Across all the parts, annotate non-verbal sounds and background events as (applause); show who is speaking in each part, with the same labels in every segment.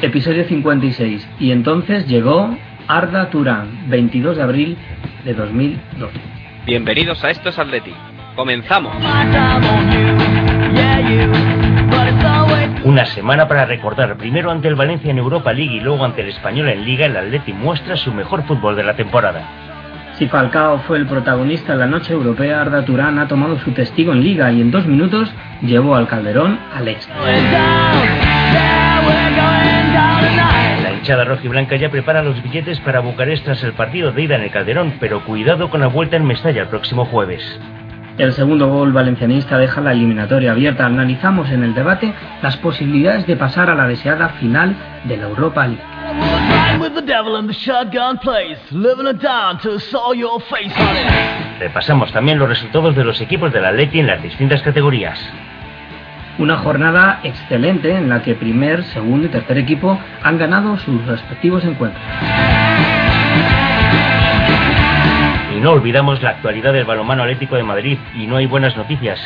Speaker 1: Episodio 56. Y entonces llegó Arda Turán, 22 de abril de 2012.
Speaker 2: Bienvenidos a Esto es Atleti. Comenzamos.
Speaker 3: Una semana para recordar, primero ante el Valencia en Europa League y luego ante el Español en Liga, el Atleti muestra su mejor fútbol de la temporada.
Speaker 1: Si Falcao fue el protagonista en la noche europea, Arda Turán ha tomado su testigo en Liga y en dos minutos llevó al Calderón al éxito.
Speaker 3: La hinchada roja y blanca ya prepara los billetes para Bucarest tras el partido de ida en el Calderón, pero cuidado con la vuelta en Mestalla el próximo jueves.
Speaker 1: El segundo gol valencianista deja la eliminatoria abierta. Analizamos en el debate las posibilidades de pasar a la deseada final de la Europa League.
Speaker 3: Repasamos también los resultados de los equipos de la Atleti en las distintas categorías.
Speaker 1: Una jornada excelente en la que primer, segundo y tercer equipo han ganado sus respectivos encuentros.
Speaker 3: No olvidamos la actualidad del balonmano Atlético de Madrid y no hay buenas noticias.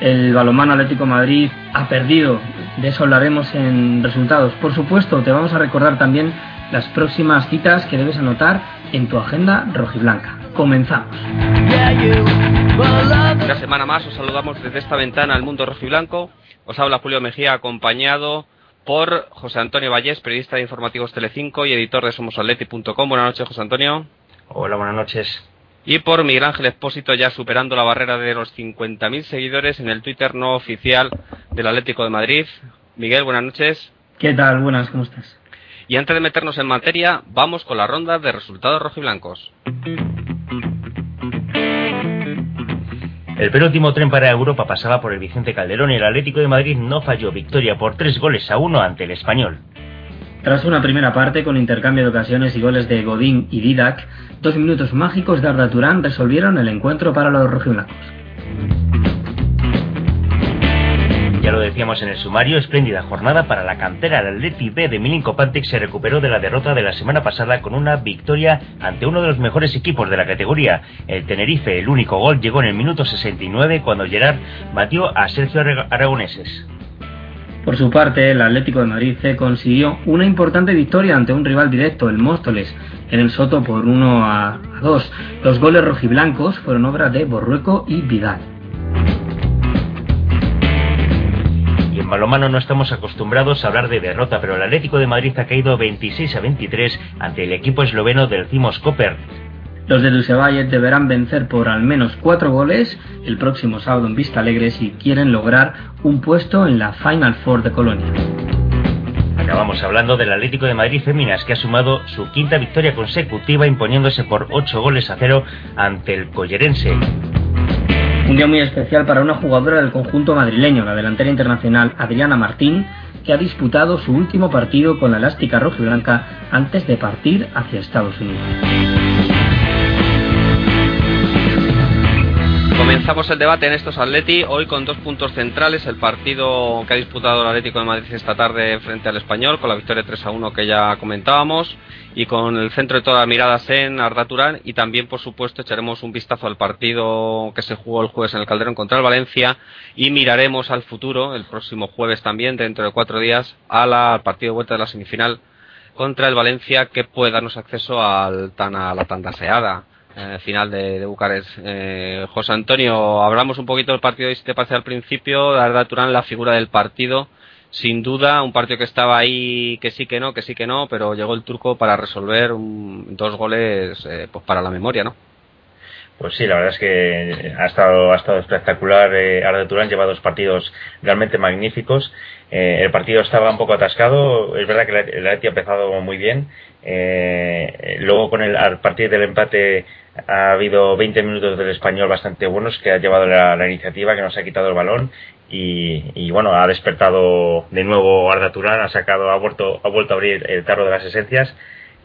Speaker 1: El balonmano Atlético de Madrid ha perdido, de eso hablaremos en resultados. Por supuesto, te vamos a recordar también las próximas citas que debes anotar en tu agenda rojiblanca. Comenzamos.
Speaker 2: Una semana más os saludamos desde esta ventana al mundo rojiblanco. Os habla Julio Mejía acompañado por José Antonio Vallés, periodista de Informativos Telecinco y editor de somosatleti.com. Buenas noches, José Antonio.
Speaker 3: Hola, buenas noches.
Speaker 2: Y por Miguel Ángel Expósito, ya superando la barrera de los 50.000 seguidores en el Twitter no oficial del Atlético de Madrid. Miguel, buenas noches.
Speaker 1: ¿Qué tal? Buenas, ¿cómo estás?
Speaker 2: Y antes de meternos en materia, vamos con la ronda de resultados rojiblancos.
Speaker 3: El penúltimo tren para Europa pasaba por el Vicente Calderón y el Atlético de Madrid no falló victoria por tres goles a uno ante el español.
Speaker 1: Tras una primera parte con intercambio de ocasiones y goles de Godín y Didac, dos minutos mágicos de Arda Turán resolvieron el encuentro para los rojiblancos.
Speaker 3: Ya lo decíamos en el sumario, espléndida jornada para la cantera. El Atleti B de Milinko Pantic se recuperó de la derrota de la semana pasada con una victoria ante uno de los mejores equipos de la categoría, el Tenerife. El único gol llegó en el minuto 69 cuando Gerard batió a Sergio Aragoneses.
Speaker 1: Por su parte, el Atlético de Madrid C consiguió una importante victoria ante un rival directo, el Móstoles, en el Soto por 1 a 2. Los goles rojiblancos fueron obra de Borrueco y Vidal.
Speaker 3: Y en balomano no estamos acostumbrados a hablar de derrota, pero el Atlético de Madrid ha caído 26 a 23 ante el equipo esloveno del Cimos Koper.
Speaker 1: Los de Dusevalle deberán vencer por al menos cuatro goles el próximo sábado en Vista Alegre si quieren lograr un puesto en la Final Four de Colonia.
Speaker 3: Acabamos hablando del Atlético de Madrid Féminas, que ha sumado su quinta victoria consecutiva imponiéndose por ocho goles a cero ante el Collerense.
Speaker 1: Un día muy especial para una jugadora del conjunto madrileño, la delantera internacional Adriana Martín, que ha disputado su último partido con la elástica roja y blanca antes de partir hacia Estados Unidos.
Speaker 2: Comenzamos el debate en estos Atleti, hoy con dos puntos centrales, el partido que ha disputado el Atlético de Madrid esta tarde frente al Español, con la victoria 3 a 1 que ya comentábamos, y con el centro de todas miradas en Arda Turán, y también, por supuesto, echaremos un vistazo al partido que se jugó el jueves en el Calderón contra el Valencia, y miraremos al futuro, el próximo jueves también, dentro de cuatro días, al partido de vuelta de la semifinal contra el Valencia, que puede darnos acceso al tan, a la tan deseada eh, final de, de Bucarest. Eh, José Antonio, hablamos un poquito del partido, si te parece al principio, Arda Turán, la figura del partido. Sin duda, un partido que estaba ahí, que sí que no, que sí que no, pero llegó el turco para resolver un, dos goles eh, pues para la memoria, ¿no?
Speaker 3: Pues sí, la verdad es que ha estado, ha estado espectacular. Eh, Arda Turán lleva dos partidos realmente magníficos. Eh, el partido estaba un poco atascado. Es verdad que el Atleti ha empezado muy bien. Eh, luego, con el, a partir del empate, ha habido 20 minutos del español bastante buenos que ha llevado la, la iniciativa, que nos ha quitado el balón. Y, y, bueno, ha despertado de nuevo Arda Turán, ha sacado, ha vuelto, ha vuelto a abrir el tarro de las esencias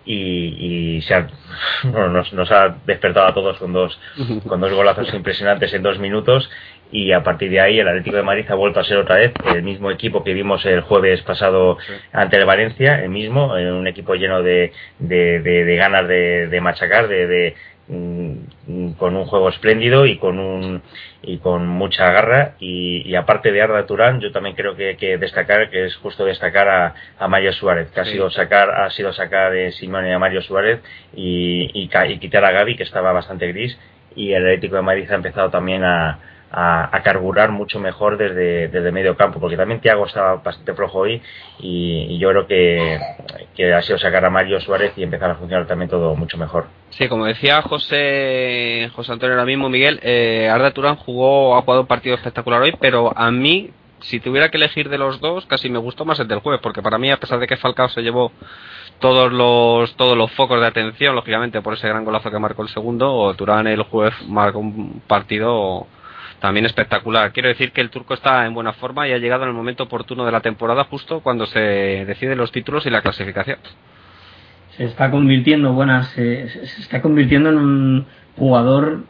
Speaker 3: y, y se ha, (laughs) bueno, nos, nos, ha despertado a todos con dos, (laughs) con dos golazos impresionantes en dos minutos y a partir de ahí el Atlético de Madrid ha vuelto a ser otra vez el mismo equipo que vimos el jueves pasado ante el Valencia, el mismo, un equipo lleno de, de, ganas de, machacar, de, mm, con un juego espléndido y con un y con mucha garra. Y, aparte de Arda Turán yo también creo que, que destacar que es justo destacar a, a Mario Suárez que ha sido sacar ha sido sacar de Simone a Mario Suárez y, y, y quitar a Gaby que estaba bastante gris. Y el Atlético de Madrid ha empezado también a, a, carburar mucho mejor desde, desde medio campo, porque también Tiago estaba bastante flojo hoy y, yo creo que, que, ha sido sacar a Mario Suárez y empezar a funcionar también todo mucho mejor.
Speaker 2: Sí, como decía José José Antonio ahora mismo, Miguel, eh, Arda Turán jugó, ha jugado un partido espectacular hoy, pero a mí, si tuviera que elegir de los dos, casi me gustó más el del jueves, porque para mí, a pesar de que Falcao se llevó todos los todos los focos de atención, lógicamente por ese gran golazo que marcó el segundo, Turán el jueves marcó un partido también espectacular. Quiero decir que el turco está en buena forma y ha llegado en el momento oportuno de la temporada, justo cuando se deciden los títulos y la clasificación.
Speaker 1: Se está convirtiendo, buenas, se, está convirtiendo en un jugador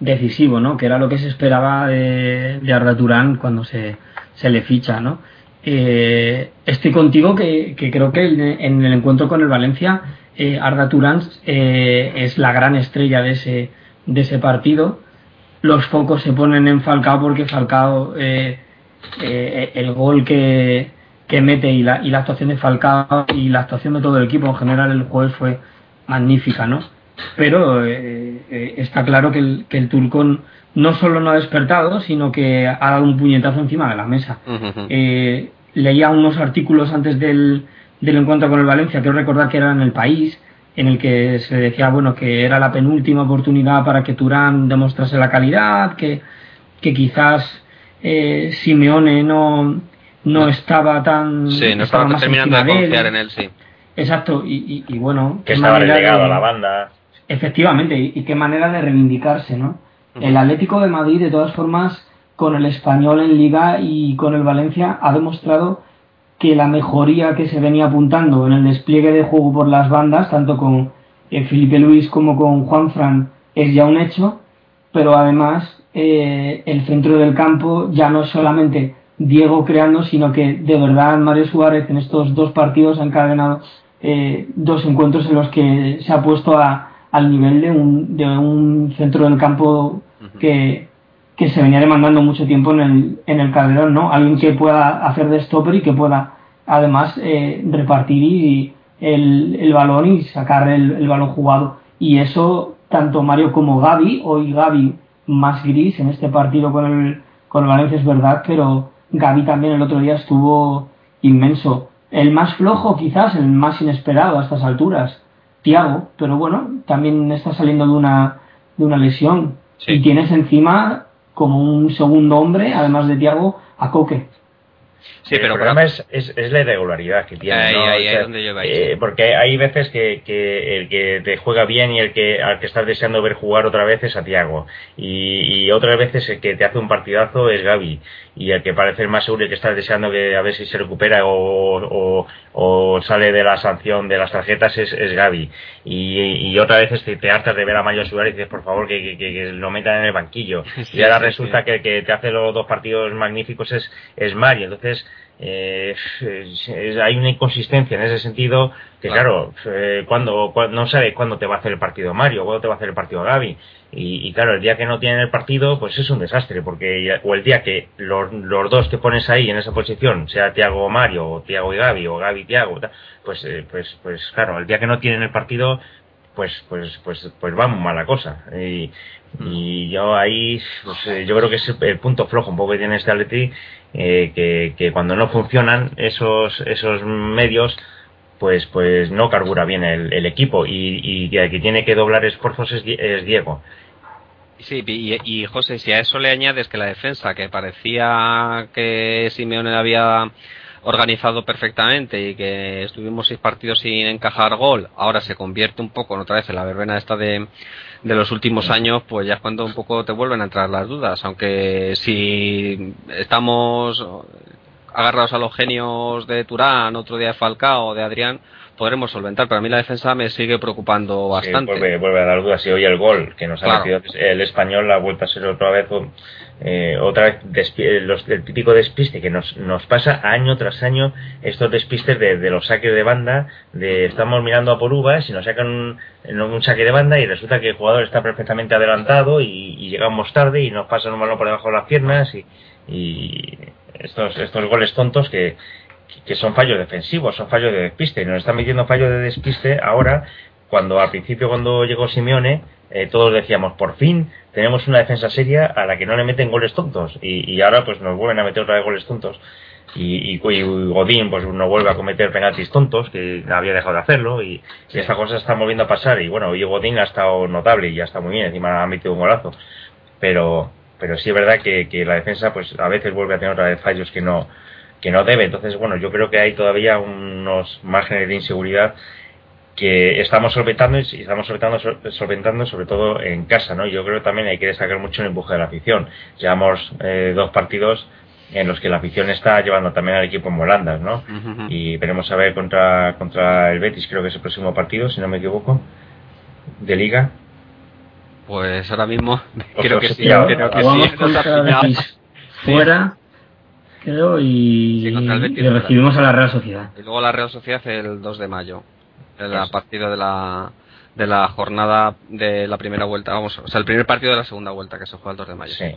Speaker 1: decisivo, ¿no? Que era lo que se esperaba de, de Arda Turán cuando se, se le ficha, ¿no? Eh, estoy contigo que, creo que en, el encuentro con el Valencia eh, Arda Turán eh, es la gran estrella de ese, de ese partido los focos se ponen en Falcao porque Falcao, eh, eh, el gol que, que mete y la, y la actuación de Falcao y la actuación de todo el equipo en general el jueves fue magnífica, ¿no? Pero eh, está claro que el, que el Turcón no solo no ha despertado, sino que ha dado un puñetazo encima de la mesa. leía unos artículos antes del, del encuentro con el Valencia, quiero recordar que era en el país, en el que se decía bueno que era la penúltima oportunidad para que Turán demostrase la calidad, que, que quizás eh, Simeone no, no estaba tan
Speaker 2: sí, no estaba, terminando de confiar en él, sí.
Speaker 1: Exacto, y, y, bueno,
Speaker 3: que estaba relegado a la banda.
Speaker 1: Efectivamente, y, qué manera de reivindicarse, ¿no? El Atlético de Madrid, de todas formas, con el español en Liga y con el Valencia, ha demostrado que la mejoría que se venía apuntando en el despliegue de juego por las bandas, tanto con eh, Felipe Luis como con Juan Fran, es ya un hecho, pero además eh, el centro del campo ya no es solamente Diego creando, sino que de verdad Mario Suárez en estos dos partidos ha encadenado eh, dos encuentros en los que se ha puesto a, al nivel de un, de un centro del campo que, que se venía demandando mucho tiempo en el, en el Calderón, ¿no? Alguien que pueda hacer de stopper y que pueda además eh, repartir el, el, balón y sacar el, el, balón jugado. Y eso, tanto Mario como Gaby, hoy Gaby más gris en este partido con el, con el Valencia es verdad, pero Gaby también el otro día estuvo inmenso. El más flojo quizás, el más inesperado a estas alturas, Tiago, pero bueno, también está saliendo de una, de una lesión. Y tienes encima como un segundo hombre, además de Tiago, a Coque.
Speaker 3: Sí, pero el problema es, es, la irregularidad que tiene. eh, porque hay veces que, que, el que te juega bien y el que al que estás deseando ver jugar otra vez es a Tiago. Y, y otras veces el que te hace un partidazo es Gaby. Y el que parece el más seguro y que estás deseando que a ver si se recupera o, o, sale de la sanción de las tarjetas es, es Gaby. Y, y otras veces te, te, hartas de ver a Mayo Suárez y dices, por favor, que, que, lo metan en el banquillo. (laughs) y ahora resulta que el que te hace los dos partidos magníficos es, es Mario. Entonces, eh, (laughs) hay una inconsistencia en ese sentido que claro, eh, cuando, no sabes cuándo te va a hacer el partido Mario, cuándo te va a hacer el partido Gaby. Y, claro, el día que no tienen el partido pues es un desastre porque o el día que los, los dos te pones ahí en esa posición, sea Tiago o Mario o Tiago y Gaby o Gaby y Tiago, pues, eh, pues, pues claro, el día que no tienen el partido pues pues pues pues va muy mala cosa. Y, y yo ahí pues, yo creo que es el punto flojo un poco que tiene este Atleti eh, que, que, cuando no funcionan esos esos medios pues pues no carbura bien el, el equipo. Y, y el que tiene que doblar esfuerzos es, es Diego.
Speaker 2: Sí, y, y, José, si a eso le añades que la defensa, que parecía que Simeone había organizado perfectamente y que estuvimos seis partidos sin encajar gol, ahora se convierte un poco en otra vez en la verbena esta de, de los últimos años, pues ya es cuando un poco te vuelven a entrar las dudas, aunque si estamos agarrados a los genios de Turán, otro día de Falcao de Adrián, podremos solventar. Pero a mí la defensa me sigue preocupando bastante.
Speaker 3: Sí, vuelve, a dar dudas. Si hoy el gol que nos ha metido el español, la vuelta a ser otra vez eh, otra vez los, el típico despiste que nos, nos pasa año tras año estos despistes de, los saques de banda de estamos mirando a por uvas y nos sacan un, un, saque de banda y resulta que el jugador está perfectamente adelantado y, llegamos tarde y nos pasan un balón por debajo de las piernas y, y estos, estos goles tontos que, que son fallos defensivos, son fallos de despiste. Y nos están metiendo fallos de despiste ahora cuando al principio cuando llegó Simeone eh, todos decíamos por fin tenemos una defensa seria a la que no le meten goles tontos y, ahora pues nos vuelven a meter otra vez goles tontos. Y, Godín pues nos vuelve a cometer penaltis tontos que había dejado de hacerlo. Y, esta cosa está volviendo a pasar. Y bueno y Godín ha estado notable y ya está muy bien. Encima ha metido un golazo. Pero pero sí es verdad que, la defensa pues a veces vuelve a tener otra vez fallos que no que no debe entonces bueno yo creo que hay todavía unos márgenes de inseguridad que estamos solventando y estamos solventando, solventando sobre todo en casa, ¿no? Yo creo que también hay que destacar mucho el empuje de la afición. Llevamos eh, dos partidos en los que la afición está llevando también al equipo en volandas, ¿no? Y veremos a ver contra, contra el Betis, creo que es el próximo partido, si no me equivoco, de liga.
Speaker 2: Pues ahora mismo (laughs) creo que sí, creo que sí.
Speaker 1: fuera, creo, y, y recibimos a la Real Sociedad.
Speaker 2: Y luego la Real Sociedad el 2 de mayo el partido de la de la jornada de la primera vuelta, vamos, o sea, el primer partido de la segunda vuelta que se juega el 2 de mayo.
Speaker 3: Sí.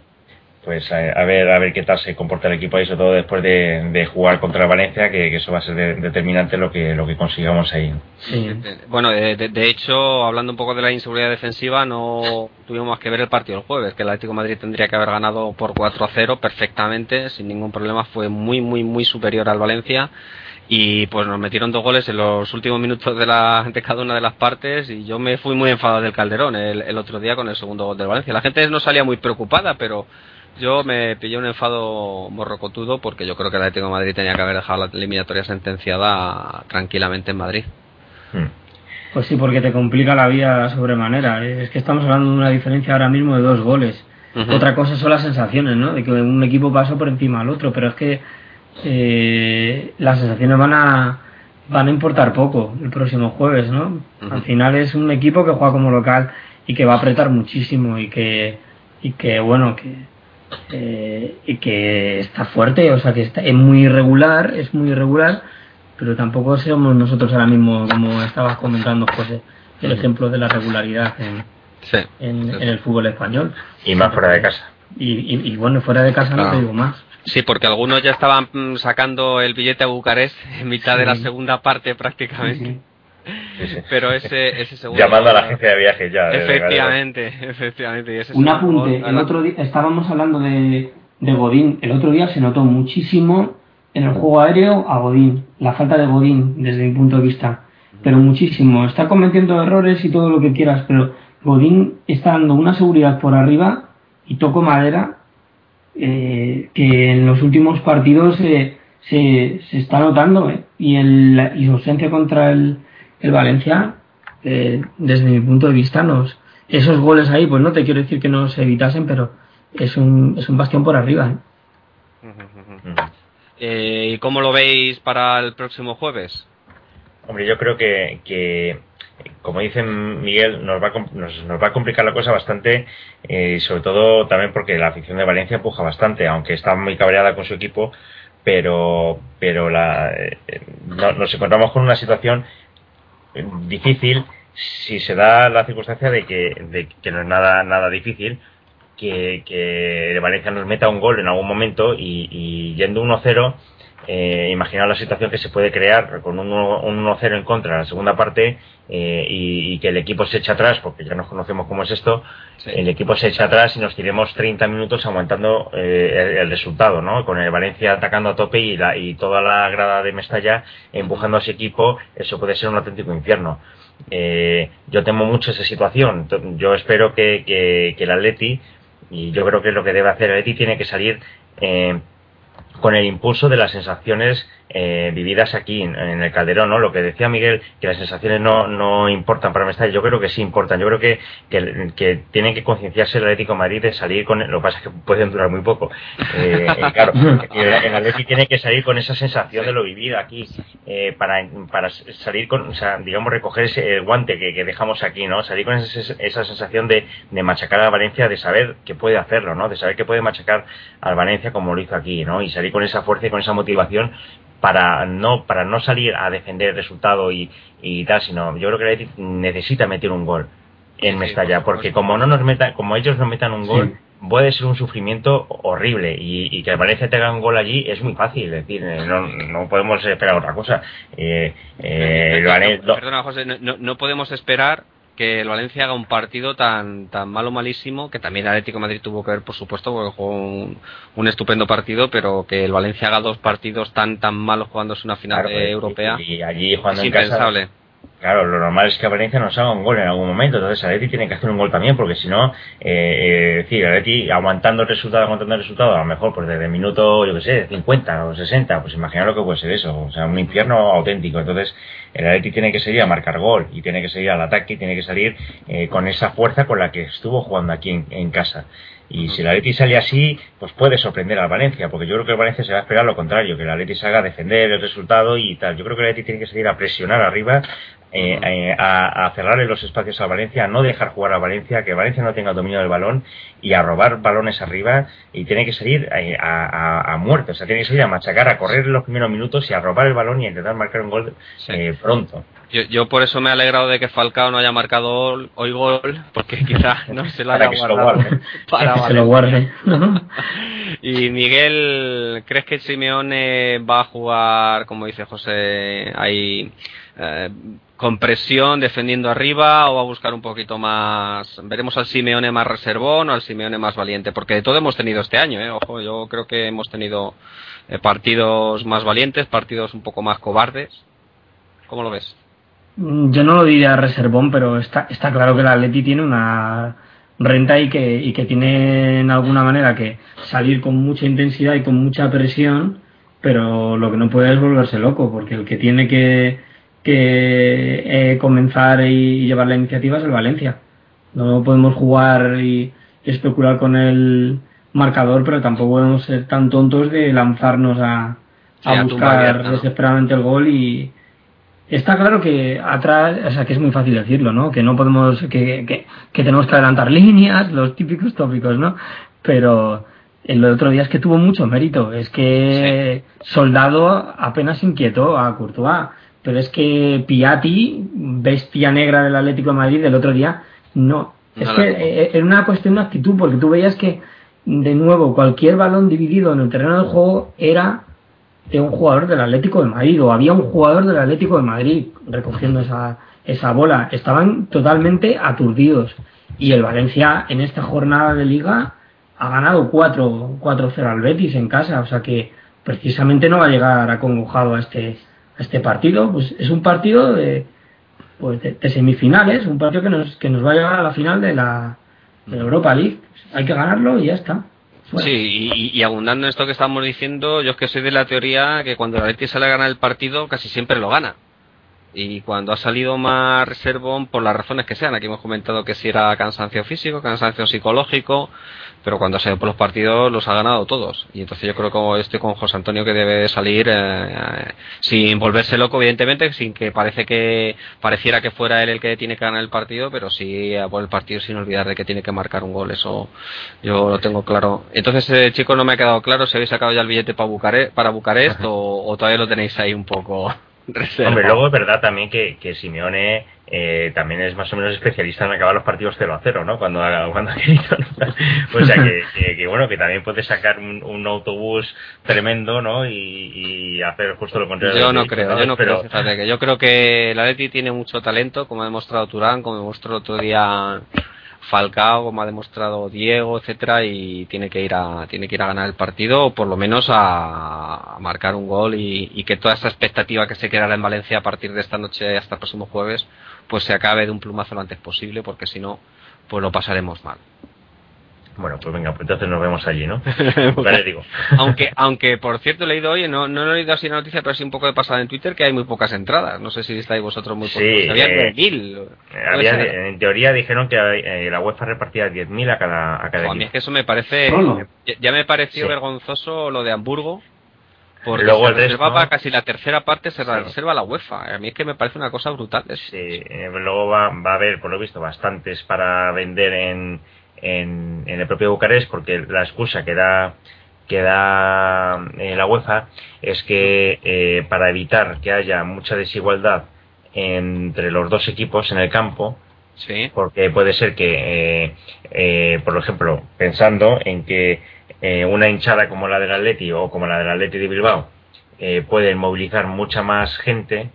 Speaker 3: Pues a, ver a ver qué tal se comporta el equipo ahí, sobre todo después de, jugar contra Valencia, que, eso va a ser determinante lo que lo que consigamos ahí.
Speaker 2: Sí. Bueno, de, hecho, hablando un poco de la inseguridad defensiva, no tuvimos más que ver el partido el jueves, que el Atlético de Madrid tendría que haber ganado por 4 a 0 perfectamente, sin ningún problema, fue muy, muy, muy superior al Valencia y pues nos metieron dos goles en los últimos minutos de, la, de cada una de las partes y yo me fui muy enfadado del Calderón el, otro día con el segundo gol del Valencia. La gente no salía muy preocupada, pero yo me pillé un enfado morrocotudo porque yo creo que el Atlético de Madrid tenía que haber dejado la eliminatoria sentenciada tranquilamente en Madrid.
Speaker 1: Hmm. Pues sí, porque te complica la vida sobremanera. Es que estamos hablando de una diferencia ahora mismo de dos goles. Otra cosa son las sensaciones, ¿no? De que un equipo pasó por encima al otro, pero es que eh, las sensaciones van a van a importar poco el próximo jueves, ¿no? Al final es un equipo que juega como local y que va a apretar muchísimo y que y que bueno que eh, y que está fuerte, o sea que está, es muy irregular, es muy irregular, pero tampoco somos nosotros ahora mismo como estabas comentando José el ejemplo de la regularidad en, en, el fútbol español.
Speaker 3: Y más fuera de casa.
Speaker 1: Y, y, bueno fuera de casa no te digo más.
Speaker 2: Sí, porque algunos ya estaban mm, sacando el billete a Bucarest en mitad de la segunda parte prácticamente. (laughs) Pero ese, ese segundo.
Speaker 3: Llamando a la agencia de viajes ya.
Speaker 2: Efectivamente, (laughs) efectivamente.
Speaker 1: Un apunte. El otro día estábamos hablando de, de Godín. El otro día se notó muchísimo en el juego aéreo a Godín. La falta de Godín, desde mi punto de vista. Pero muchísimo. Está cometiendo errores y todo lo que quieras, pero Godín está dando una seguridad por arriba y toco madera eh, que en los últimos partidos se, se, está notando ¿eh? y, el, y su ausencia contra el, el Valencia, eh, desde mi punto de vista, nos, esos goles ahí, pues no te quiero decir que no se evitasen, pero es un, es un bastión por arriba.
Speaker 2: ¿Y cómo lo veis para el próximo jueves?
Speaker 3: Hombre, yo creo que, que como dice Miguel, nos va, a, nos, nos va a complicar la cosa bastante, eh, sobre todo también porque la afición de Valencia empuja bastante, aunque está muy cabreada con su equipo, pero, pero la, eh, nos encontramos con una situación difícil si se da la circunstancia de que, de que no es nada, nada difícil, que, que Valencia nos meta un gol en algún momento y, y yendo 1-0 eh, imaginar la situación que se puede crear con un 1-0 en contra en la segunda parte eh, y, que el equipo se eche atrás, porque ya nos conocemos cómo es esto, el equipo se echa atrás y nos tiremos 30 minutos aguantando eh, el, resultado, ¿no? Con el Valencia atacando a tope y, la, y toda la grada de Mestalla empujando a ese equipo, eso puede ser un auténtico infierno. Eh, yo temo mucho esa situación. Yo espero que, que, que el Atleti, y yo creo que es lo que debe hacer el Atleti, tiene que salir eh, con el impulso de las sensaciones eh, vividas aquí en, el Calderón, ¿no? Lo que decía Miguel, que las sensaciones no, no importan para Mestalla, yo creo que sí importan. Yo creo que, que, tienen que concienciarse el Atlético Madrid de salir con. Lo que pasa es que pueden durar muy poco. Eh, claro, el, Atlético tiene que salir con esa sensación de lo vivido aquí, eh, para, para salir con, o sea, digamos, recoger ese guante que, dejamos aquí, ¿no? Salir con esa, esa sensación de, de, machacar a Valencia, de saber que puede hacerlo, ¿no? De saber que puede machacar al Valencia como lo hizo aquí, ¿no? Y salir con esa fuerza y con esa motivación para no para no salir a defender el resultado y, y tal, sino yo creo que el necesita meter un gol en Mestalla, porque como no nos metan, como ellos no metan un gol, puede ser un sufrimiento horrible y, que el Valencia tenga un gol allí es muy fácil, es decir, eh, no, no podemos esperar otra cosa. Eh,
Speaker 2: eh, perdona, José, no, no podemos esperar que el Valencia haga un partido tan tan malo malísimo que también el Atlético de Madrid tuvo que ver por supuesto porque jugó un, estupendo partido pero que el Valencia haga dos partidos tan tan malos jugando una final pues, europea
Speaker 3: y, allí jugando es impensable Claro, lo normal es que Valencia nos haga un gol en algún momento, entonces Atleti tiene que hacer un gol también, porque si no, eh, eh, aguantando el resultado, aguantando el resultado, a lo mejor pues desde el minuto, yo qué sé, 50 o 60, pues imagina lo que puede ser eso, o sea, un infierno auténtico. Entonces, el Atleti tiene que salir a marcar gol y tiene que salir al ataque y tiene que salir eh, con esa fuerza con la que estuvo jugando aquí en casa. Y si el Atleti sale así, pues puede sorprender al Valencia, porque yo creo que el Valencia se va a esperar lo contrario, que el Atleti salga a defender el resultado y tal. Yo creo que el Atleti tiene que salir a presionar arriba, eh, eh, a, cerrarle los espacios a Valencia, a no dejar jugar a Valencia, que Valencia no tenga dominio del balón y a robar balones arriba y tiene que salir eh, a, a, muerte, o sea, tiene que salir a machacar, a correr los primeros minutos y a robar el balón y a intentar marcar un gol pronto.
Speaker 2: Yo, yo, por eso me he alegrado de que Falcao no haya marcado hoy gol, porque (laughs) quizás no se lo haya guardado.
Speaker 1: para que se lo guarde. (laughs) (laughs)
Speaker 2: y Miguel, ¿crees que Simeone va a jugar, como dice José, ahí eh, con presión, defendiendo arriba, o va a buscar un poquito más? Veremos al Simeone más reservón o al Simeone más valiente, porque de todo hemos tenido este año, ¿eh? Ojo, yo creo que hemos tenido eh, partidos más valientes, partidos un poco más cobardes. ¿Cómo lo ves?
Speaker 1: Mm, yo no lo diría reservón, pero está, está claro que el Atleti tiene una renta y que, y que tiene en alguna manera que salir con mucha intensidad y con mucha presión, pero lo que no puede es volverse loco, porque el que tiene que, que eh, comenzar y, llevar la iniciativa es el Valencia. No podemos jugar y, especular con el marcador, pero tampoco podemos ser tan tontos de lanzarnos a, a buscar desesperadamente el gol y, Está claro que atrás, o sea, que es muy fácil decirlo, ¿no? Que no podemos, que, que, que tenemos que adelantar (laughs) líneas, los típicos tópicos, ¿no? Pero el otro día es que tuvo mucho mérito. Es que Soldado apenas inquietó a Courtois. Pero es que Piatti, bestia negra del Atlético de Madrid, del otro día, no. Es que eh, era una cuestión de actitud, porque tú veías que, de nuevo, cualquier balón dividido en el terreno del juego era de un jugador del Atlético de Madrid o había un jugador del Atlético de Madrid recogiendo esa, esa bola. Estaban totalmente aturdidos. Y el Valencia en esta jornada de liga ha ganado 4-0 al Betis en casa. O sea que precisamente no va a llegar acongojado a este, este partido. Pues es un partido de, pues de, semifinales, un partido que nos, que nos va a llevar a la final de la, de la Europa League. Hay que ganarlo y ya está.
Speaker 2: Sí, y, abundando en esto que estamos diciendo, yo es que soy de la teoría que cuando la Leti sale a ganar el partido, casi siempre lo gana. Y cuando ha salido más reservón, por las razones que sean, aquí hemos comentado que si era cansancio físico, cansancio psicológico, pero cuando ha salido por los partidos los ha ganado todos. Y entonces yo creo que estoy con José Antonio que debe salir eh, sin volverse loco, evidentemente, sin que parece que pareciera que fuera él el que tiene que ganar el partido, pero sí por el partido sin olvidar de que tiene que marcar un gol. Eso yo lo tengo claro. Entonces, eh, chico, no me ha quedado claro si habéis sacado ya el billete para Bucarest, para Bucarest (laughs) o, todavía lo tenéis ahí un poco.
Speaker 3: Hombre, luego es verdad también que, que Simeone eh, también es más o menos especialista en acabar los partidos 0 a 0, ¿no? Cuando, cuando ha querido, (laughs) O sea que, bueno, que también puede sacar un, autobús tremendo, ¿no? Y, hacer justo lo contrario.
Speaker 2: Yo no creo, yo no creo, fíjate, que yo creo que la Leti tiene mucho talento, como ha demostrado Turán, como demostró el otro día Falcao, como ha demostrado Diego, etcétera, y tiene que ir a tiene que ir a ganar el partido o por lo menos a, marcar un gol y, que toda esa expectativa que se creará en Valencia a partir de esta noche hasta el próximo jueves pues se acabe de un plumazo lo antes posible, porque si no, pues lo pasaremos mal.
Speaker 3: Bueno, pues venga, pues entonces nos vemos allí, ¿no? (laughs)
Speaker 2: vale, digo. aunque, aunque por cierto he leído hoy, no, no he leído así la noticia, pero sí un poco de pasada en Twitter que hay muy pocas entradas. No sé si estáis vosotros muy pocos. Sí, había
Speaker 3: eh, mil. en teoría dijeron que eh, la UEFA repartía 10.000 a cada, a cada
Speaker 2: A mí es que eso me parece. Ya, me pareció vergonzoso lo de Hamburgo. Porque Luego se reservaba casi la tercera parte, se reserva la UEFA. A mí es que me parece una cosa brutal.
Speaker 3: Sí, eh, luego va, va a haber, por lo visto, bastantes para vender en en, el propio Bucarest porque la excusa que da que da eh, la UEFA es que eh, para evitar que haya mucha desigualdad entre los dos equipos en el campo
Speaker 2: sí.
Speaker 3: porque puede ser que eh, por ejemplo pensando en que una hinchada como la del Atleti o como la del Atleti de Bilbao pueden movilizar mucha más gente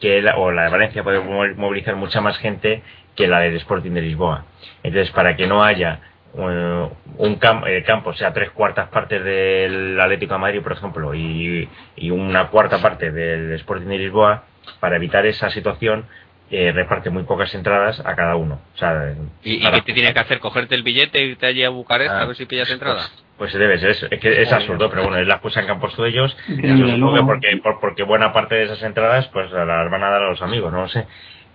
Speaker 3: que o la de Valencia puede movilizar mucha más gente que la del Sporting de Lisboa. Entonces, para que no haya eh, un campo, el campo sea tres cuartas partes del Atlético de Madrid, por ejemplo, y, una cuarta parte del Sporting de Lisboa, para evitar esa situación, eh, reparte muy pocas entradas a cada uno.
Speaker 2: ¿Y, qué te tiene que hacer? ¿Cogerte el billete e irte allí a Bucarest a ah, ver si pillas entradas?
Speaker 3: Pues, pues debe ser eso. Es que es absurdo, pero bueno, es la excusa que han puesto ellos. porque, porque buena parte de esas entradas pues las van a dar a los amigos, no lo sé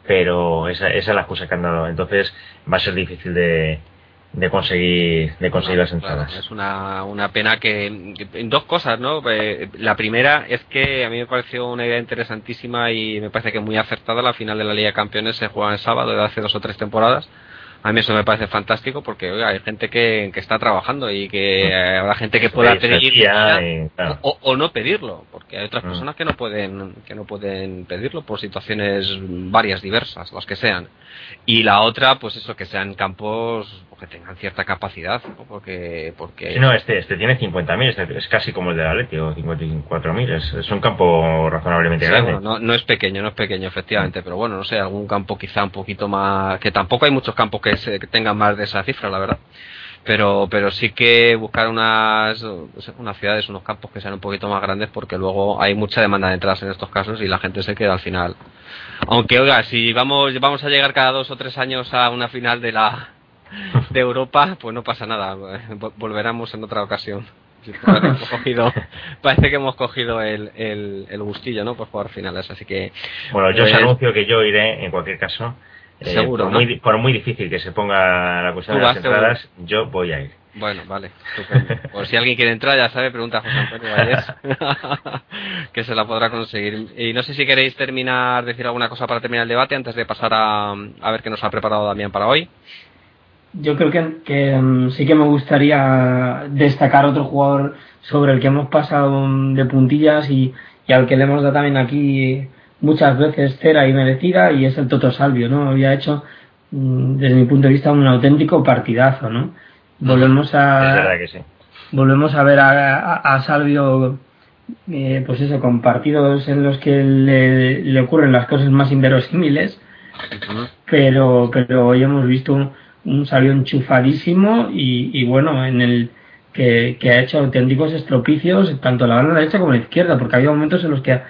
Speaker 3: pero esa, esa es la excusa que han dado. Entonces va a ser difícil de, de conseguir de conseguir las entradas.
Speaker 2: es una, una pena que, en dos cosas, ¿no? Eh, la primera es que a mí me pareció una idea interesantísima y me parece que muy acertada. La final de la Liga de Campeones se juega el sábado de hace dos o tres temporadas a mí eso me parece fantástico porque hay gente que, está trabajando y que mm. habrá gente que pueda pedir o, no pedirlo, porque hay otras personas que no pueden que no pueden pedirlo por situaciones varias diversas, las que sean. Y la otra, pues eso que sean campos que tengan cierta capacidad, porque porque
Speaker 3: no, este este tiene 50.000, este es casi como el de Atleti o 54.000, es, es un campo razonablemente grande.
Speaker 2: no, no es pequeño, no es pequeño efectivamente, pero bueno, no sé, algún campo quizá un poquito más que tampoco hay muchos campos que que, tengan más de esa cifra, la verdad. Pero, pero sí que buscar unas, unas ciudades, unos campos que sean un poquito más grandes porque luego hay mucha demanda de entradas en estos casos y la gente se queda al final. Aunque, oiga, si vamos, vamos a llegar cada dos o tres años a una final de la (laughs) de Europa, pues no pasa nada, volveremos en otra ocasión. (laughs) Parece que hemos cogido, el, el, gustillo, ¿no? Por jugar finales, así que...
Speaker 3: Bueno, yo os pues, anuncio que yo iré en cualquier caso eh, Seguro, por, muy, por muy difícil que se ponga la cuestión de las entradas, yo voy a ir.
Speaker 2: Bueno, vale. Por si alguien quiere entrar, ya sabe, pregunta a José Antonio Valles, (laughs) que se la podrá conseguir. Y no sé si queréis terminar, decir alguna cosa para terminar el debate antes de pasar a, a ver qué nos ha preparado Damián para hoy.
Speaker 1: Yo creo que, que mm, sí que me gustaría destacar otro jugador sobre el que hemos pasado de puntillas y, y al que le hemos dado también aquí muchas veces cera y merecida y es el Toto Salvio, ¿no? Había hecho, mm, desde mi punto de vista, un auténtico partidazo, ¿no? Volvemos a... Volvemos a ver a, Salvio, eh, pues eso, con partidos en los que le, ocurren las cosas más inverosímiles, pero, pero hoy hemos visto un, Salvio enchufadísimo y, y bueno, en el... Que, que, ha hecho auténticos estropicios tanto la banda derecha como la izquierda, porque había momentos en los que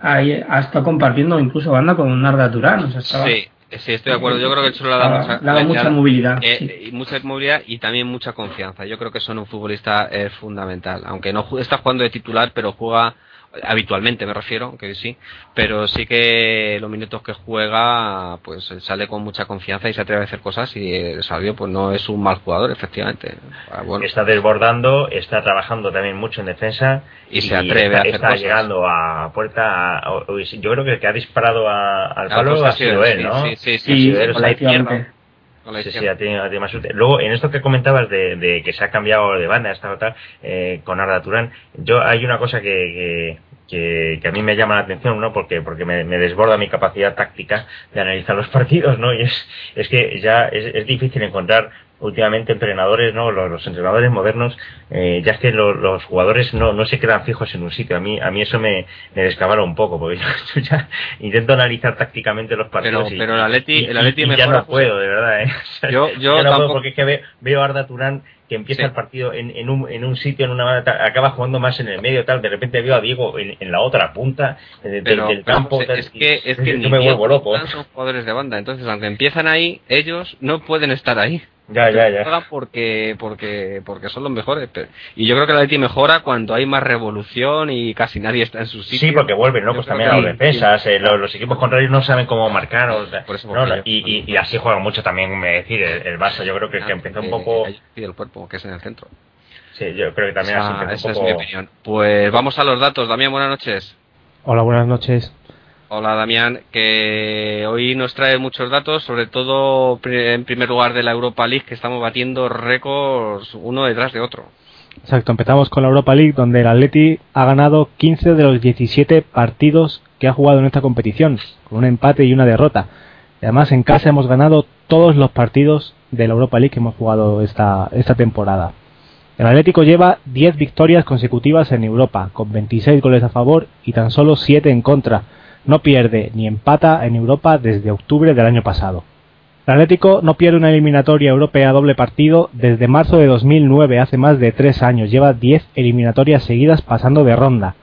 Speaker 1: ahí ha estado compartiendo incluso banda con Narda Turán.
Speaker 2: sí, sí, estoy de acuerdo. Yo creo que el Cholo le ha
Speaker 1: dado mucha, movilidad.
Speaker 2: Eh, y mucha movilidad y también mucha confianza. Yo creo que eso en un futbolista es fundamental. Aunque no está jugando de titular, pero juega habitualmente me refiero, que sí, pero sí que los minutos que juega, pues sale con mucha confianza y se atreve a hacer cosas y el Salvio pues no es un mal jugador, efectivamente.
Speaker 3: Ah, está desbordando, está trabajando también mucho en defensa
Speaker 2: y, se atreve
Speaker 3: a
Speaker 2: hacer
Speaker 3: está llegando a puerta, yo creo que el que ha disparado al palo ha sido él, ¿no?
Speaker 2: Sí, sí, sí,
Speaker 3: Luego, en esto que comentabas de, que se ha cambiado de banda, esta otra, eh, con Arda Turán, yo hay una cosa que, que, a mí me llama la atención, ¿no? Porque, porque me, desborda mi capacidad táctica de analizar los (laughs) partidos, ¿no? Y es, es que ya es, es difícil encontrar últimamente entrenadores, ¿no? Los, entrenadores modernos, eh, ya es que los jugadores no, no se quedan fijos en un sitio. A mí, a mí eso me, me descabala un poco, porque (laughs) yo ya intento analizar tácticamente los partidos.
Speaker 2: Pero, pero el Atleti, el Atleti
Speaker 3: y, ya no puedo, de verdad, ¿eh? (laughs)
Speaker 2: yo, yo
Speaker 3: no puedo porque es que veo, a Arda Turán que empieza el partido en, en, un, en un sitio, en una acaba jugando más en el medio, tal, de repente veo a Diego en, en la otra punta del, del campo.
Speaker 2: es que, es que, me vuelvo loco. son jugadores de banda, entonces aunque empiezan ahí, ellos no pueden estar ahí
Speaker 3: Ya, ya, ya.
Speaker 2: Porque, porque, porque son los mejores. Y yo creo que la Leti mejora cuando hay más revolución y casi nadie está en su sitio.
Speaker 3: Sí, porque vuelven locos también a las defensas. Eh, los, equipos contrarios no saben cómo marcar. y, así juega mucho también, me decir, el, el Barça. Yo creo que, que empezó un poco.
Speaker 2: Y el cuerpo, que es en el centro.
Speaker 3: Sí, yo creo que también así
Speaker 2: esa es mi opinión. Pues vamos a los datos. Damián, buenas noches.
Speaker 4: Hola, buenas noches.
Speaker 2: Hola Damián, que hoy nos trae muchos datos, sobre todo en primer lugar de la Europa League, que estamos batiendo récords uno detrás de otro.
Speaker 4: Exacto, empezamos con la Europa League, donde el Atleti ha ganado 15 de los 17 partidos que ha jugado en esta competición, con un empate y una derrota. Y además en casa hemos ganado todos los partidos de la Europa League que hemos jugado esta, esta temporada. El Atlético lleva 10 victorias consecutivas en Europa, con 26 goles a favor y tan solo 7 en contra no pierde ni empata en Europa desde octubre del año pasado. El Atlético no pierde una eliminatoria europea doble partido desde marzo de 2009, hace más de tres años. Lleva 10 eliminatorias seguidas pasando de ronda.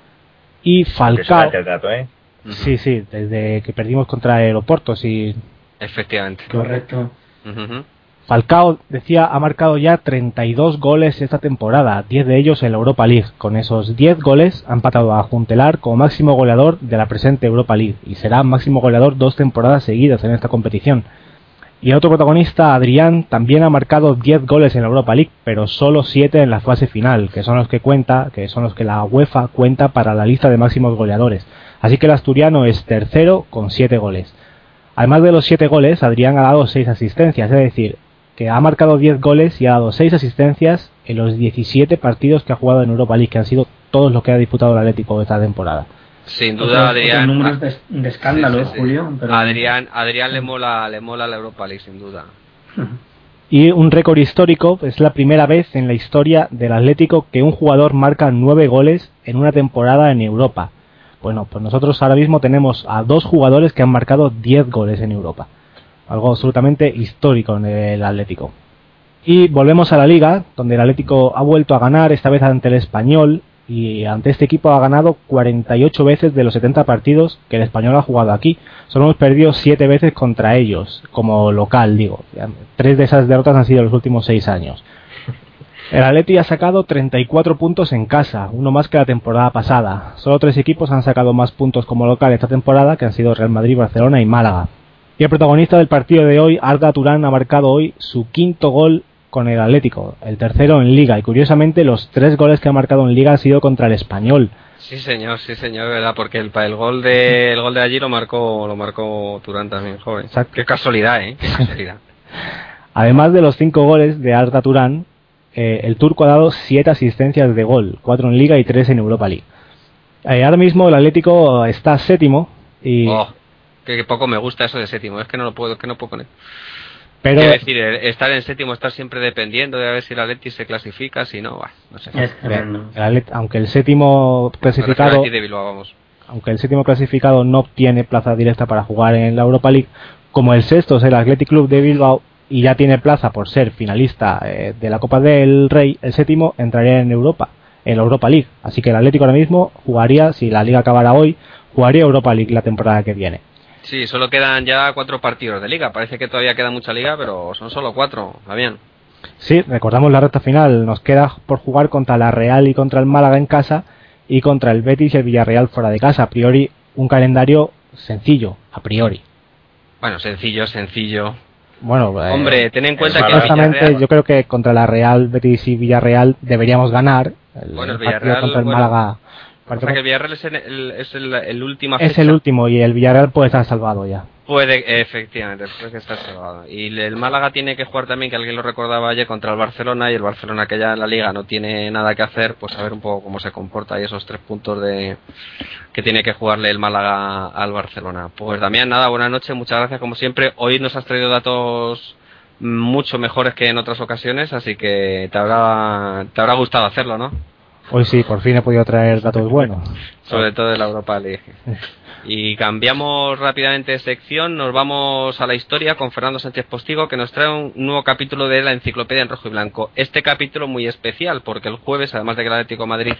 Speaker 4: Y Falcao...
Speaker 3: ¿eh?
Speaker 4: Sí, sí, desde que perdimos contra el Oporto, sí.
Speaker 2: Efectivamente.
Speaker 1: Correcto.
Speaker 4: Falcao, decía, ha marcado ya 32 goles esta temporada, 10 de ellos en la Europa League. Con esos 10 goles ha empatado a Juntelar como máximo goleador de la presente Europa League y será máximo goleador dos temporadas seguidas en esta competición. Y el otro protagonista, Adrián, también ha marcado 10 goles en la Europa League, pero solo 7 en la fase final, que son los que cuenta, que son los que la UEFA cuenta para la lista de máximos goleadores. Así que el asturiano es tercero con 7 goles. Además de los 7 goles, Adrián ha dado 6 asistencias, es decir, que ha marcado 10 goles y ha dado 6 asistencias en los 17 partidos que ha jugado en Europa League, que han sido todos los que ha disputado el Atlético esta temporada.
Speaker 2: Sin duda, Adrián.
Speaker 1: números de, escándalo, Julio.
Speaker 2: Adrián, Adrián le mola, le mola la Europa League, sin duda.
Speaker 4: Y un récord histórico, es la primera vez en la historia del Atlético que un jugador marca 9 goles en una temporada en Europa. Bueno, pues nosotros ahora mismo tenemos a dos jugadores que han marcado 10 goles en Europa algo absolutamente histórico en el Atlético. Y volvemos a la liga, donde el Atlético ha vuelto a ganar, esta vez ante el español, y ante este equipo ha ganado 48 veces de los 70 partidos que el español ha jugado aquí. Solo hemos perdido 7 veces contra ellos, como local, digo. Tres de esas derrotas han sido en los últimos 6 años. El Atleti ha sacado 34 puntos en casa, uno más que la temporada pasada. Solo tres equipos han sacado más puntos como local esta temporada, que han sido Real Madrid, Barcelona y Málaga. Y el protagonista del partido de hoy, Arda Turán, ha marcado hoy su quinto gol con el Atlético, el tercero en Liga. Y curiosamente, los tres goles que ha marcado en Liga han sido contra el Español.
Speaker 2: Sí, señor, sí, señor, verdad, porque el, el gol de (laughs) el gol de allí lo marcó lo marcó Turán también, joven. Exacto. Qué casualidad, ¿eh? Qué (laughs) casualidad.
Speaker 4: Además de los cinco goles de Arda Turán, eh, el turco ha dado siete asistencias de gol, cuatro en Liga y tres en Europa League. Eh, ahora mismo el Atlético está séptimo y
Speaker 2: oh que, poco me gusta eso de séptimo, es que no lo puedo, que no puedo poner. Pero, Quiero decir, estar en séptimo, estar siempre dependiendo de a ver si el Atleti se clasifica, si no, no sé.
Speaker 4: aunque el séptimo clasificado, aunque el séptimo clasificado no tiene plaza directa para jugar en la Europa League, como el sexto es el Athletic Club de Bilbao y ya tiene plaza por ser finalista eh, de la Copa del Rey, el séptimo entraría en Europa, en la Europa League. Así que el Atlético ahora mismo jugaría, si la liga acabara hoy, jugaría Europa League la temporada que viene.
Speaker 2: Sí, solo quedan ya cuatro partidos de liga. Parece que todavía queda mucha liga, pero son solo cuatro. Va bien.
Speaker 4: Sí, recordamos la recta final. Nos queda por jugar contra la Real y contra el Málaga en casa y contra el Betis y el Villarreal fuera de casa. A priori, un calendario sencillo, a priori.
Speaker 2: Bueno, sencillo, sencillo.
Speaker 4: Bueno,
Speaker 2: eh, hombre, ten en cuenta
Speaker 4: que yo creo que contra la Real, Betis y Villarreal deberíamos ganar.
Speaker 2: El, bueno, el Villarreal contra el Málaga Parece que el Villarreal es, el, es el, último.
Speaker 4: Es el último y el Villarreal puede estar salvado ya.
Speaker 2: Puede, efectivamente, puede estar salvado. Y el Málaga tiene que jugar también, que alguien lo recordaba ayer, contra el Barcelona y el Barcelona que ya en la liga no tiene nada que hacer, pues a ver un poco cómo se comporta y esos tres puntos de que tiene que jugarle el Málaga al Barcelona. Pues Damián, nada, buenas noches, muchas gracias como siempre. Hoy nos has traído datos mucho mejores que en otras ocasiones, así que te habrá, te habrá gustado hacerlo, ¿no?
Speaker 4: Hoy sí, por fin he podido traer datos buenos.
Speaker 2: Sobre todo de la Europa League. (laughs) Y cambiamos rápidamente de sección, nos vamos a la historia con Fernando Sánchez Postigo que nos trae un nuevo capítulo de la enciclopedia en rojo y blanco. Este capítulo muy especial porque el jueves, además de que el Atlético Madrid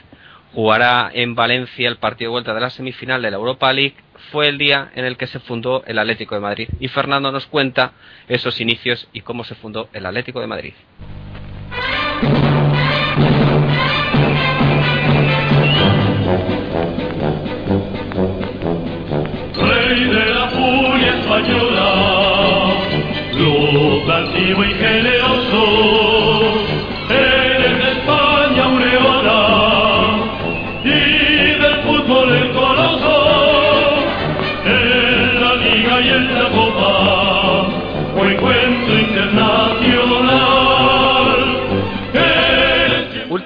Speaker 2: jugará en Valencia el partido de vuelta de la semifinal de la Europa League, fue el día en el que se fundó el Atlético de Madrid. Y Fernando nos cuenta esos inicios y cómo se fundó el Atlético de Madrid.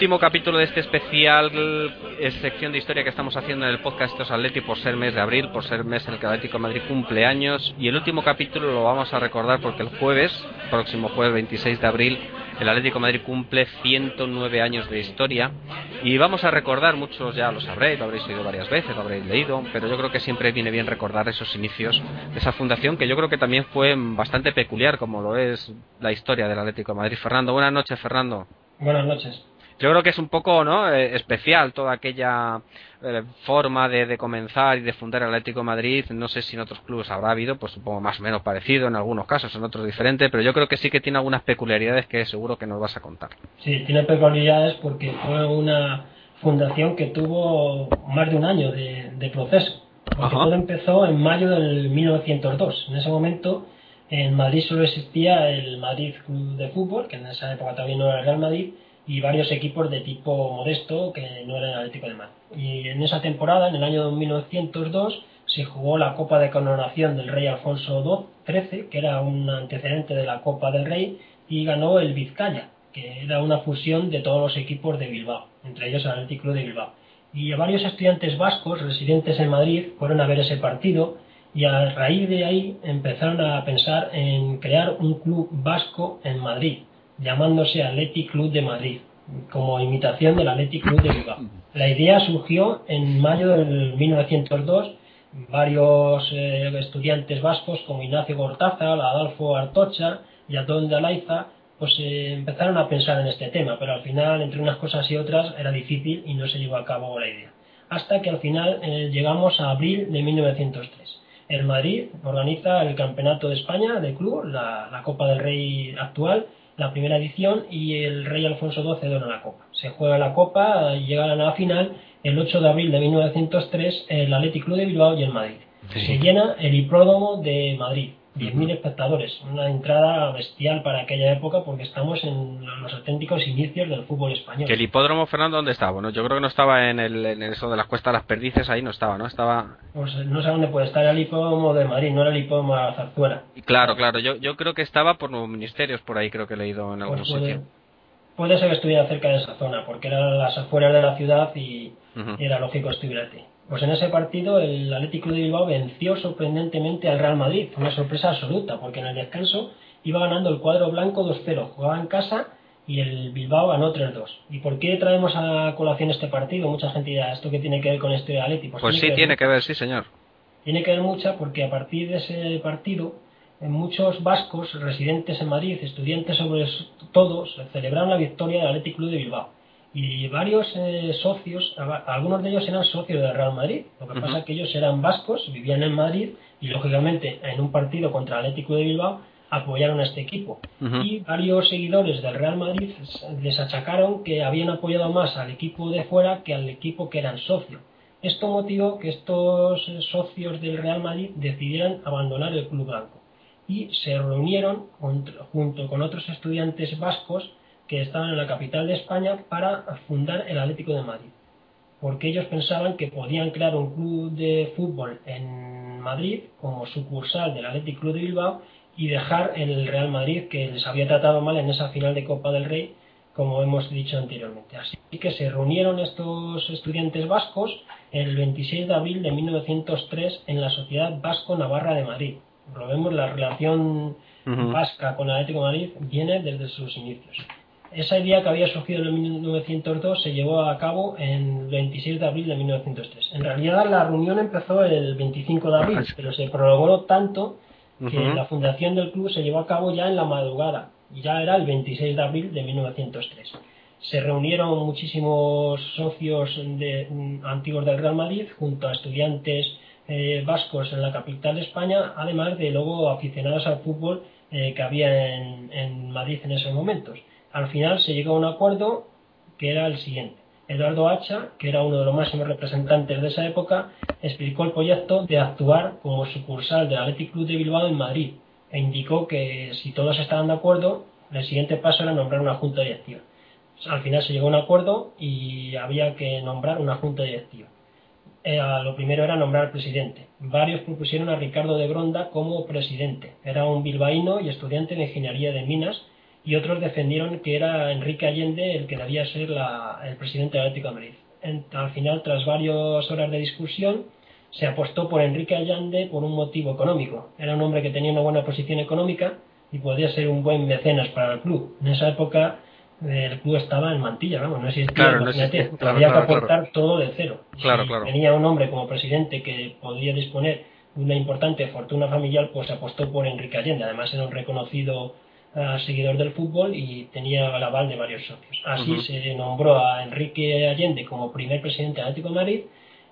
Speaker 2: Último capítulo de este especial eh, sección de historia que estamos haciendo en el podcast Estos Atleti por ser mes de abril, por ser mes en el que Atlético de Madrid cumple años. Y el último capítulo lo vamos a recordar porque el jueves, próximo jueves 26 de abril, el Atlético de Madrid cumple 109 años de historia. Y vamos a recordar, muchos ya lo sabréis, lo habréis oído varias veces, lo habréis leído, pero yo creo que siempre viene bien recordar esos inicios de esa fundación que yo creo que también fue bastante peculiar, como lo es la historia del Atlético de Madrid. Fernando, buenas noches, Fernando.
Speaker 1: Buenas noches.
Speaker 2: Yo creo que es un poco ¿no? Eh, especial toda aquella eh, forma de, de, comenzar y de fundar el Atlético de Madrid. No sé si en otros clubes habrá habido, pues supongo más o menos parecido en algunos casos, en otros diferente, pero yo creo que sí que tiene algunas peculiaridades que seguro que nos vas a contar.
Speaker 5: Sí, tiene peculiaridades porque fue una fundación que tuvo más de un año de, de proceso. Porque todo empezó en mayo del 1902. En ese momento en Madrid solo existía el Madrid Club de Fútbol, que en esa época todavía no era el Real Madrid, y varios equipos de tipo modesto que no eran Atlético de Madrid. Y en esa temporada, en el año 1902, se jugó la Copa de Coronación del Rey Alfonso XIII, que era un antecedente de la Copa del Rey, y ganó el Vizcaya, que era una fusión de todos los equipos de Bilbao, entre ellos el Atlético de Bilbao. Y varios estudiantes vascos residentes en Madrid fueron a ver ese partido y a raíz de ahí empezaron a pensar en crear un club vasco en Madrid, llamándose Athletic Club de Madrid, como imitación del Athletic Club de Bilbao. La idea surgió en mayo del 1902. Varios eh, estudiantes vascos como Ignacio Gortázar, Adolfo Artocha y Antón de Alaiza pues eh, empezaron a pensar en este tema, pero al final, entre unas cosas y otras, era difícil y no se llevó a cabo la idea. Hasta que al final eh, llegamos a abril de 1903. El Madrid organiza el Campeonato de España de club, la Copa del Rey actual, la primera edición, y el Rey Alfonso XII dona la Copa. Se juega la Copa y llegan a la final el 8 de abril de 1903 el Athletic Club de Bilbao y el Madrid.
Speaker 2: Sí.
Speaker 5: Se llena el hipódromo de Madrid, 10.000 espectadores, una entrada bestial para aquella época porque estamos en los auténticos inicios del fútbol español.
Speaker 2: Que el hipódromo, Fernando, ¿dónde estaba? Bueno, yo creo que no estaba en, el, en eso de las cuestas de las perdices, ahí no estaba, ¿no? Estaba...
Speaker 5: Pues no sé dónde puede estar el hipódromo de Madrid, no era el hipódromo de la Zarzuela.
Speaker 2: Y Claro, claro, yo, yo creo que estaba por los ministerios, por ahí creo que he leído en algún
Speaker 5: Pues puede,
Speaker 2: sitio.
Speaker 5: puede ser que estuviera cerca de esa zona, porque eran las afueras de la ciudad y era lógico estuviera aquí. Pues en ese partido el Atlético de Bilbao venció sorprendentemente al Real Madrid, fue una sorpresa absoluta, porque en el descanso iba ganando el cuadro blanco 2-0, jugaba en casa y el Bilbao ganó 3-2. ¿Y por qué traemos a colación este partido? Mucha gente dirá, ¿esto qué tiene que ver con este Atlético?
Speaker 2: Pues sí, tiene que ver, sí, señor.
Speaker 5: Tiene que ver mucha porque a partir de ese partido, en muchos vascos residentes en Madrid, estudiantes sobre todo, celebraron la victoria del Athletic Club de Bilbao. Y varios eh, socios, algunos de ellos eran socios del Real Madrid. Lo que
Speaker 2: Ujú.
Speaker 5: pasa es que ellos eran vascos, vivían en Madrid y lógicamente en un partido contra el Athletic Club de Bilbao apoyaron a este equipo.
Speaker 2: Ujú.
Speaker 5: Y varios seguidores del Real Madrid les achacaron que habían apoyado más al equipo de fuera que al equipo que eran socios. Esto motivó que estos eh, socios del Real Madrid decidieran abandonar el club blanco y se reunieron junto con otros estudiantes vascos que estaban en la capital de España para fundar el Atlético de Madrid. Porque ellos pensaban que podían crear un club de fútbol en Madrid como sucursal del Atlético Club de Bilbao y dejar el Real Madrid que les había tratado mal en esa final de Copa del Rey como hemos dicho anteriormente. Así que se reunieron estos estudiantes vascos el 26 de abril de 1903 en la Sociedad Vasco Navarra de Madrid. Lo vemos, la relación vasca con el Atlético de Madrid viene desde sus inicios. Esa idea que había surgido en 1902 se llevó a cabo en el 26 de abril de 1903. En realidad la reunión empezó el 25 de abril, pero se prolongó tanto que la fundación del club se llevó a cabo ya en la madrugada, ya era el 26 de abril de 1903. se reunieron muchísimos socios de, mm, antiguos del Real Madrid junto a estudiantes eh, vascos en la capital de España, además de luego aficionados al fútbol eh, que había en, en Madrid en esos momentos. Al final se llegó a un acuerdo que era el siguiente. Eduardo Hacha, que era uno de los máximos representantes de esa época, explicó el proyecto de actuar como sucursal del Athletic Club de Bilbao en Madrid e indicó que si todos estaban de acuerdo, el siguiente paso era nombrar una junta directiva. Al final se llegó a un acuerdo y había que nombrar una junta directiva. Eh, lo primero era nombrar presidente. Varios propusieron a Ricardo de Bronda como presidente. Era un bilbaíno y estudiante de ingeniería de minas y otros defendieron que era Enrique Allende el que debía ser la- el presidente del Atlético de Madrid. En- al final, tras varias horas de discusión, se apostó por Enrique Allende por un motivo económico. Era un hombre que tenía una buena posición económica y podía ser un buen mecenas para el club. En esa época el club estaba en mantilla, vamos, no existía,
Speaker 2: Claro, no
Speaker 5: imagínate,
Speaker 2: existía, claro,
Speaker 5: había
Speaker 2: claro,
Speaker 5: que aportar todo de cero. Si tenía un hombre como presidente que podía disponer de una importante fortuna familiar, pues apostó por Enrique Allende. Además era un reconocido seguidor del fútbol y tenía el aval de varios socios. Así se nombró a Enrique Allende como primer presidente del Atlético de Madrid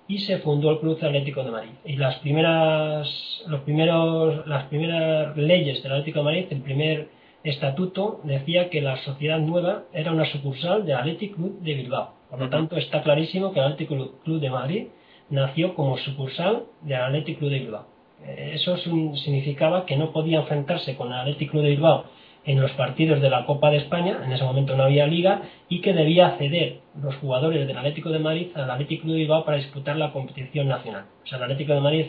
Speaker 5: y se fundó el Club Atlético de Madrid. Y las primeras, los primeros, las primeras leyes del Atlético de Madrid, el primer estatuto decía que la sociedad nueva era una sucursal del Athletic Club de Bilbao. Por lo tanto, está clarísimo que el Athletic Club- de Madrid nació como sucursal del Athletic Club de Bilbao. Eh, Eso significaba que no podía enfrentarse con el Athletic Club de Bilbao en los partidos de la Copa de España, en ese momento no había liga, y que debía ceder los jugadores del Atlético de Madrid al Atlético de Bilbao para disputar la competición nacional. O sea, el Atlético de Madrid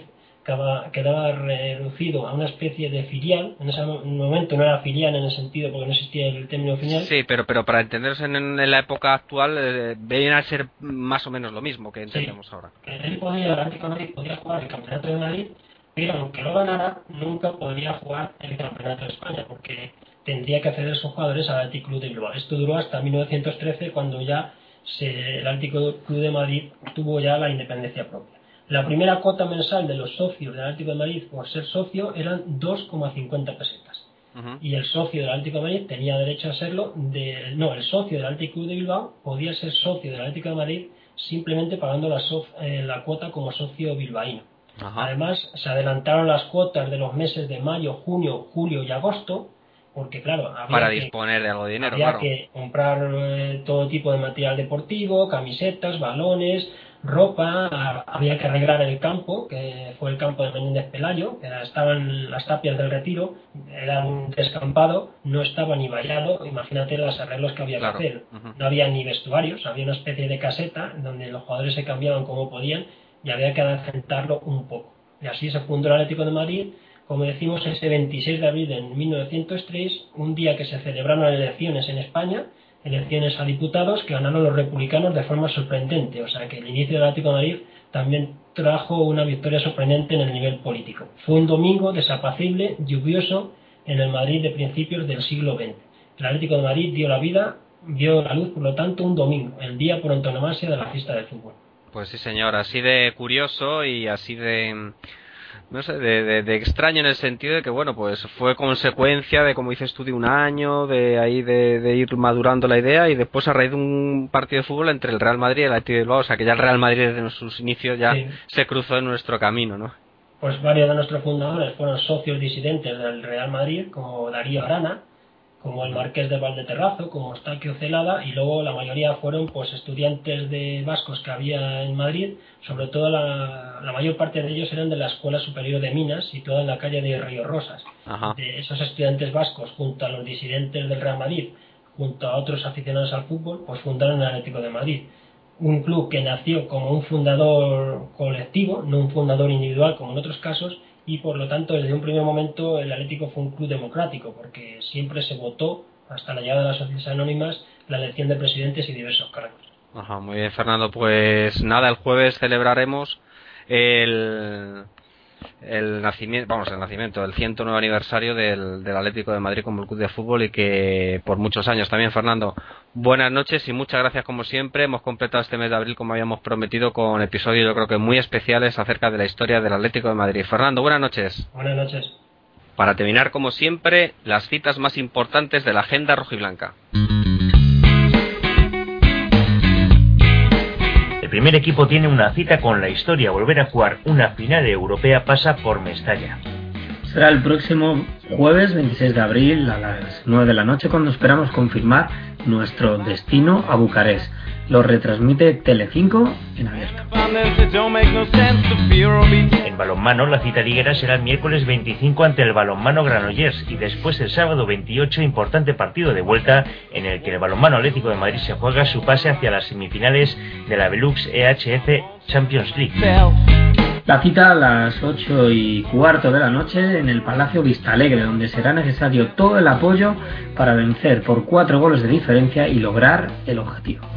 Speaker 5: quedaba, reducido a una especie de filial, en ese mo- momento no era filial en el sentido porque no existía el término filial,
Speaker 2: Sí, pero, pero para entenderse en, en la época actual, eh, viene a ser más o menos lo mismo que entendemos ahora.
Speaker 5: él podía, el Atlético de Madrid podía jugar el Campeonato de Madrid, pero aunque lo ganara, nunca podría jugar el Campeonato de España, porque tendría que ceder sus jugadores al Atlético Club de Bilbao. Esto duró hasta 1913, cuando ya se- el Atlético Club de Madrid tuvo ya la independencia propia. La primera cuota mensal de los socios del Atlético de Madrid por ser socio eran 2,50 pesetas y el socio del Atlético de Madrid tenía derecho a serlo de no el socio del Atlético Club de Bilbao podía ser socio del Atlético de Madrid simplemente pagando la, sof- eh, la cuota como socio bilbaíno además se adelantaron las cuotas de los meses de mayo junio julio y agosto porque claro había
Speaker 2: Para
Speaker 5: que,
Speaker 2: disponer de algo de dinero,
Speaker 5: había
Speaker 2: claro.
Speaker 5: que comprar eh, todo tipo de material deportivo camisetas balones ropa a- había que arreglar el campo que fue el campo de Menéndez Pelayo que era- estaban las tapias del retiro era un descampado no estaba ni vallado imagínate los arreglos que había
Speaker 2: Claro.
Speaker 5: que hacer no había ni vestuarios había una especie de caseta donde los jugadores se cambiaban como podían y había que adecentarlo un poco y así se fundó el Atlético de Madrid como decimos ese 26 de abril de 1903 un día que se celebraron elecciones en España elecciones a diputados que ganaron los republicanos de forma sorprendente. O sea que el inicio del Atlético de Madrid también trajo una victoria sorprendente en el nivel político. Fue un domingo desapacible, lluvioso, en el Madrid de principios del siglo XX. El Atlético de Madrid dio la vida, vio la luz, por lo tanto, un domingo, el día por antonomasia de la fiesta del fútbol.
Speaker 2: Pues sí, señor, así de curioso y así de no sé, de, de- de extraño en el sentido de que, bueno, pues fue consecuencia de, como dices tú, de un año, de ahí de, de ir madurando la idea y después a raíz de un partido de fútbol entre el Real Madrid y el Atlético de Bilbao, o sea que ya el Real Madrid desde sus inicios ya
Speaker 5: Sí.
Speaker 2: se cruzó en nuestro camino, ¿no?
Speaker 5: Pues varios de nuestros fundadores fueron socios disidentes del Real Madrid, como Darío Arana, como el Marqués de Valdeterrazo, como Eustaquio Celada, y luego la mayoría fueron pues estudiantes de vascos que había en Madrid, sobre todo la, la mayor parte de ellos eran de la Escuela Superior de Minas, situada en la calle de Río Rosas.
Speaker 2: Ajá.
Speaker 5: De esos estudiantes vascos, junto a los disidentes del Real Madrid, junto a otros aficionados al fútbol, pues fundaron el Atlético de Madrid. Un club que nació como un fundador colectivo, no un fundador individual como en otros casos, y por lo tanto desde un primer momento el Atlético fue un club democrático, porque siempre se votó, hasta la llegada de las sociedades anónimas, la elección de presidentes y diversos cargos.
Speaker 2: Ajá, muy bien, Fernando. Pues nada, el jueves celebraremos el, el nacimiento, vamos, el nacimiento, el 109 aniversario del, del Atlético de Madrid como el club de fútbol y que por muchos años también, Fernando. Buenas noches y muchas gracias como siempre. Hemos completado este mes de abril como habíamos prometido con episodios yo creo que muy especiales acerca de la historia del Atlético de Madrid. Fernando, buenas noches.
Speaker 5: Buenas noches.
Speaker 2: Para terminar, como siempre, las citas más importantes de la agenda rojiblanca.
Speaker 3: El primer equipo tiene una cita con la historia. Volver a jugar una final europea pasa por Mestalla.
Speaker 1: Será el próximo jueves 26 de abril a las 9 de la noche cuando esperamos confirmar nuestro destino a Bucarest. Lo retransmite Telecinco en abierto.
Speaker 3: En balonmano, la cita liguera será el miércoles 25 ante el balonmano Granollers y después el sábado 28 importante partido de vuelta en el que el balonmano Atlético de Madrid se juega su pase hacia las semifinales de la Velux EHF Champions League.
Speaker 1: La cita a las 8 y cuarto de la noche en el Palacio Vistalegre, donde será necesario todo el apoyo para vencer por cuatro goles de diferencia y lograr el objetivo.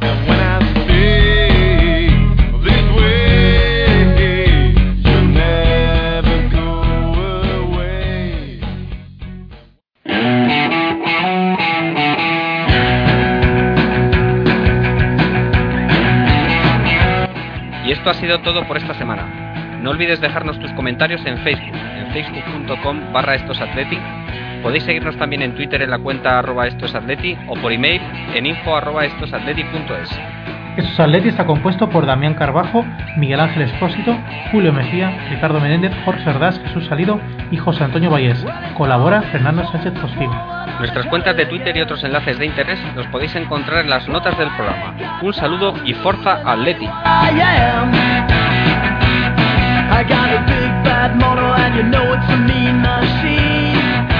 Speaker 2: Y esto ha sido todo por esta semana. No olvides dejarnos tus comentarios en Facebook, en facebook.com barra estosatleti. Podéis seguirnos también en Twitter en la cuenta arroba estosatleti o por email en info arroba estosatleti.es.
Speaker 6: Estos Atleti está compuesto por Damián Carbajo, Miguel Ángel Espósito, Julio Mejía, Ricardo Menéndez, Jorge Ordaz, Jesús Salido y José Antonio Vallés. Colabora Fernando Sánchez Postín.
Speaker 2: Nuestras cuentas de Twitter y otros enlaces de interés los podéis encontrar en las notas del programa. Un saludo y Forza Atleti.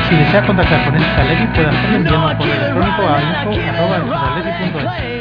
Speaker 6: Si desea contactar con este Atleti puede hacerlo enviando un correo electrónico a info arroba estosatleti.es.